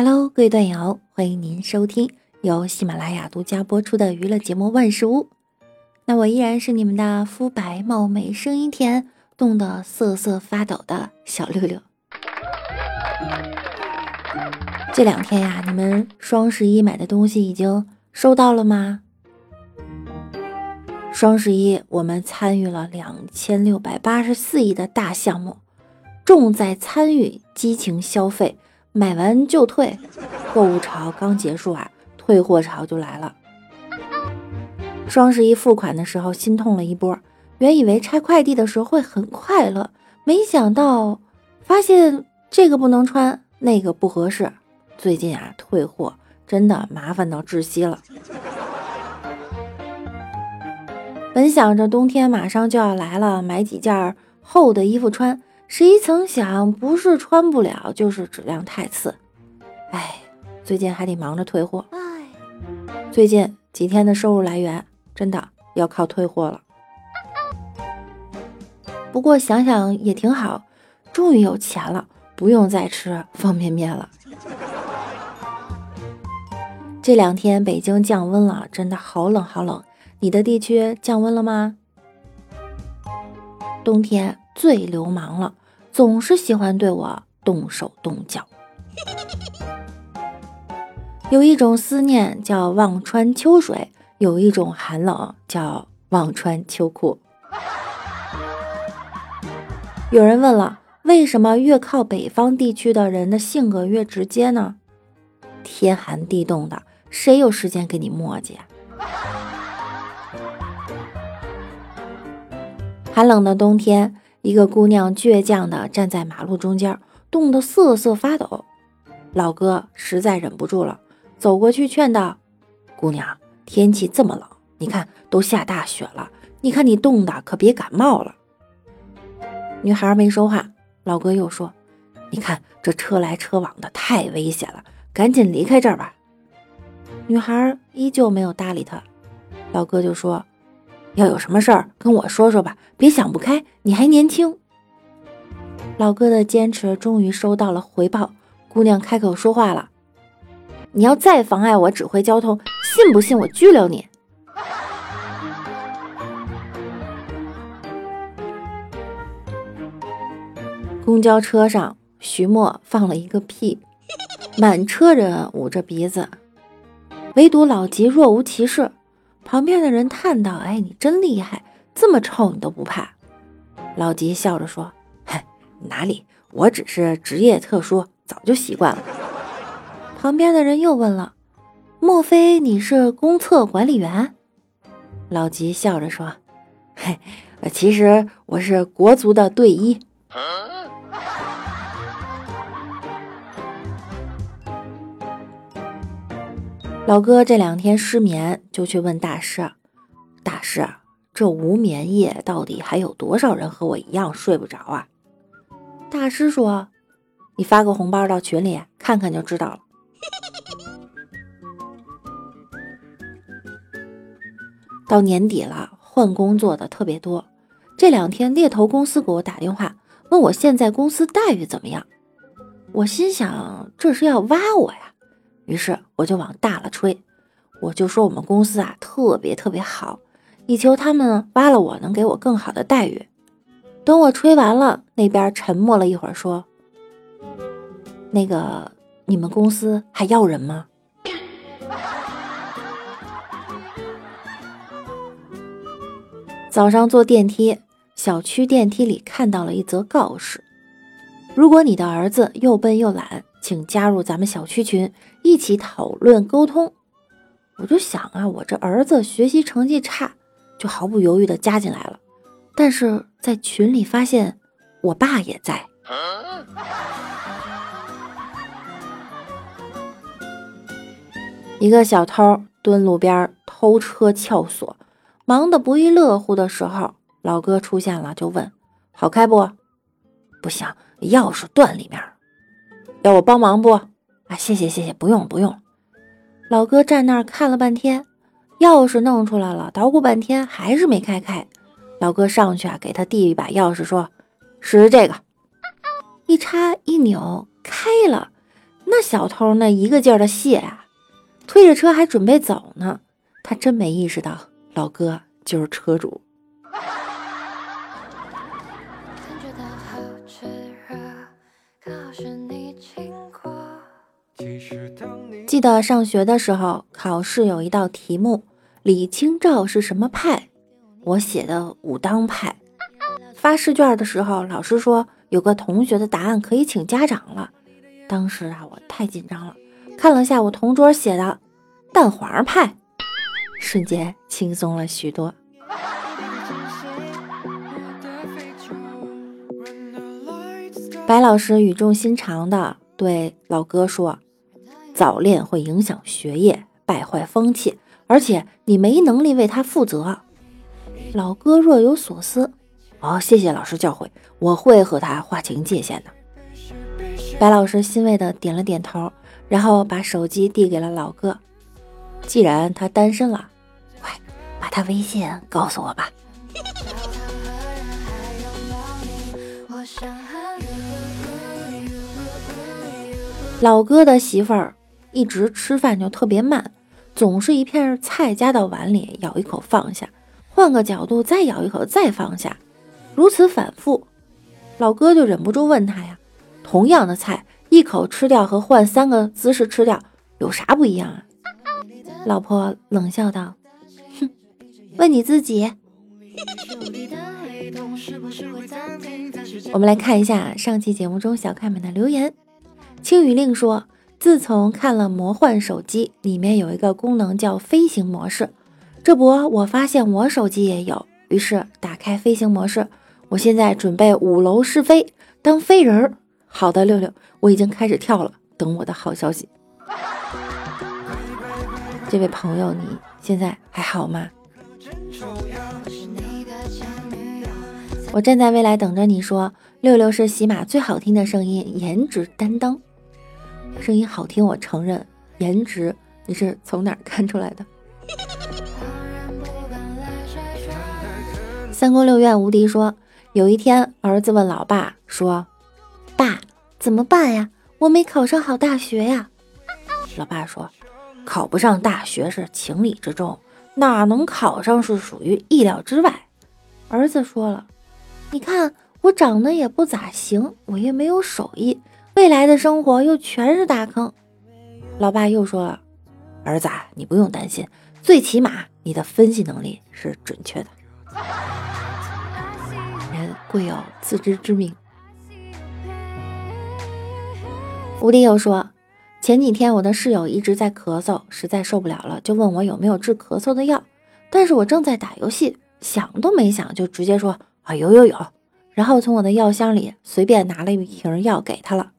Hello，各位段友，欢迎您收听由喜马拉雅独家播出的娱乐节目《万事屋》。那我依然是你们的肤白貌美、声音甜、冻得瑟瑟发抖的小六六。这两天呀，你们双十一买的东西已经收到了吗？双十一我们参与了两千六百八十四亿的大项目，重在参与，激情消费，买完就退。购物潮刚结束啊，退货潮就来了。双十一付款的时候心痛了一波，原以为拆快递的时候会很快乐，没想到发现这个不能穿，那个不合适。最近啊，退货真的麻烦到窒息了。本想着冬天马上就要来了，买几件厚的衣服穿，谁曾想不是穿不了，就是质量太次。哎，最近还得忙着退货。哎最近几天的收入来源。真的要靠退货了，不过想想也挺好，终于有钱了，不用再吃方便面了。这两天北京降温了，真的好冷好冷。你的地区降温了吗？冬天最流氓了，总是喜欢对我动手动脚。有一种思念叫望穿秋水。有一种寒冷叫忘穿秋裤。有人问了，为什么越靠北方地区的人的性格越直接呢？天寒地冻的，谁有时间跟你磨叽？寒冷的冬天，一个姑娘倔强的站在马路中间，冻得瑟瑟发抖。老哥实在忍不住了，走过去劝道：“姑娘。”天气这么冷，你看都下大雪了，你看你冻的，可别感冒了。女孩没说话，老哥又说：“你看这车来车往的，太危险了，赶紧离开这儿吧。”女孩依旧没有搭理他，老哥就说：“要有什么事儿跟我说说吧，别想不开，你还年轻。”老哥的坚持终于收到了回报，姑娘开口说话了。你要再妨碍我指挥交通，信不信我拘留你？公交车上，徐墨放了一个屁，满车人捂着鼻子，唯独老吉若无其事。旁边的人叹道：“哎，你真厉害，这么臭你都不怕。”老吉笑着说：“嗨，哪里，我只是职业特殊，早就习惯了。”旁边的人又问了：“莫非你是公厕管理员？”老吉笑着说：“嘿，其实我是国足的队医。”老哥这两天失眠，就去问大师：“大师，这无眠夜到底还有多少人和我一样睡不着啊？”大师说：“你发个红包到群里看看就知道了。”到年底了，换工作的特别多。这两天猎头公司给我打电话，问我现在公司待遇怎么样。我心想这是要挖我呀，于是我就往大了吹，我就说我们公司啊特别特别好，以求他们挖了我能给我更好的待遇。等我吹完了，那边沉默了一会儿，说：“那个你们公司还要人吗？” 早上坐电梯，小区电梯里看到了一则告示：如果你的儿子又笨又懒，请加入咱们小区群，一起讨论沟通。我就想啊，我这儿子学习成绩差，就毫不犹豫的加进来了。但是在群里发现我爸也在，一个小偷蹲路边偷车撬锁。忙得不亦乐乎的时候，老哥出现了，就问：“好开不？不行，钥匙断里面。要我帮忙不？啊，谢谢谢谢，不用不用。”老哥站那儿看了半天，钥匙弄出来了，捣鼓半天还是没开开。老哥上去啊，给他递一把钥匙，说：“试试这个。”一插一扭，开了。那小偷那一个劲儿的谢啊，推着车还准备走呢。他真没意识到老哥就是车主。记得上学的时候，考试有一道题目：李清照是什么派？我写的武当派。发试卷的时候，老师说有个同学的答案可以请家长了。当时啊，我太紧张了，看了下我同桌写的蛋黄派，瞬间轻松了许多。白老师语重心长的对老哥说：“早恋会影响学业，败坏风气，而且你没能力为他负责。”老哥若有所思。哦，谢谢老师教诲，我会和他划清界限的。白老师欣慰的点了点头，然后把手机递给了老哥。既然他单身了，快把他微信告诉我吧。老哥的媳妇儿一直吃饭就特别慢，总是一片菜夹到碗里，咬一口放下，换个角度再咬一口再放下。如此反复，老哥就忍不住问他呀：“同样的菜，一口吃掉和换三个姿势吃掉有啥不一样啊？”老婆冷笑道：“哼，问你自己。”我们来看一下上期节目中小看们的留言。青雨令说：“自从看了《魔幻手机》，里面有一个功能叫飞行模式，这不，我发现我手机也有，于是打开飞行模式。”我现在准备五楼试飞，当飞人儿。好的，六六，我已经开始跳了，等我的好消息。这位朋友，你现在还好吗？我站在未来等着你说，六六是喜马最好听的声音，颜值担当。声音好听，我承认。颜值，你是从哪儿看出来的？三宫六院无敌说。有一天，儿子问老爸说：“爸，怎么办呀？我没考上好大学呀。”老爸说：“考不上大学是情理之中，哪能考上是属于意料之外。”儿子说了：“你看我长得也不咋行，我也没有手艺，未来的生活又全是大坑。”老爸又说了：“儿子，你不用担心，最起码你的分析能力是准确的。”人贵有自知之明。吴迪又说，前几天我的室友一直在咳嗽，实在受不了了，就问我有没有治咳嗽的药。但是我正在打游戏，想都没想就直接说啊有有有，然后从我的药箱里随便拿了一瓶药给他了。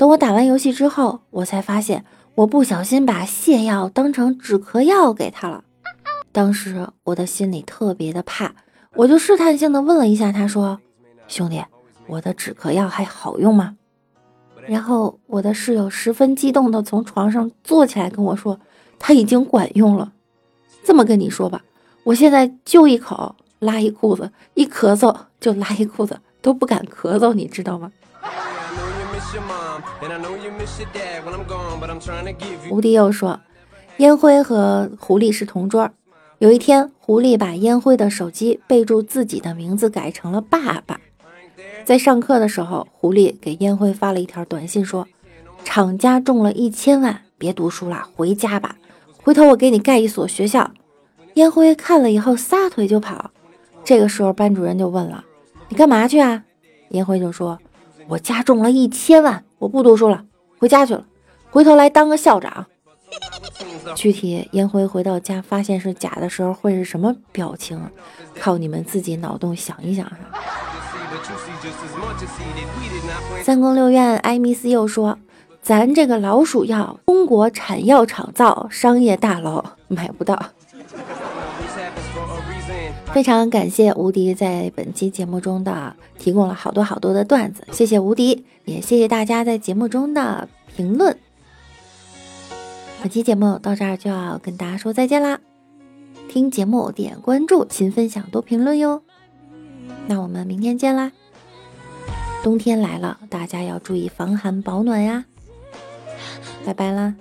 等我打完游戏之后，我才发现我不小心把泻药当成止咳药给他了。当时我的心里特别的怕。我就试探性的问了一下，他说：“兄弟，我的止咳药还好用吗？”然后我的室友十分激动的从床上坐起来跟我说：“他已经管用了。”这么跟你说吧，我现在就一口拉一裤子，一咳嗽就拉一裤子，都不敢咳嗽，你知道吗？吴迪又说：“烟灰和狐狸是同桌。”有一天，狐狸把烟灰的手机备注自己的名字改成了“爸爸”。在上课的时候，狐狸给烟灰发了一条短信，说：“厂家中了一千万，别读书了，回家吧。回头我给你盖一所学校。”烟灰看了以后，撒腿就跑。这个时候，班主任就问了：“你干嘛去啊？”烟灰就说：“我家中了一千万，我不读书了，回家去了。回头来当个校长。”具体颜回回到家发现是假的时候会是什么表情？靠你们自己脑洞想一想哈。三宫六院艾米斯又说：“咱这个老鼠药，中国产药厂造，商业大楼买不到。”非常感谢无敌在本期节目中的提供了好多好多的段子，谢谢无敌，也谢谢大家在节目中的评论。本期节目到这儿就要跟大家说再见啦！听节目点关注，勤分享，多评论哟。那我们明天见啦！冬天来了，大家要注意防寒保暖呀。拜拜啦。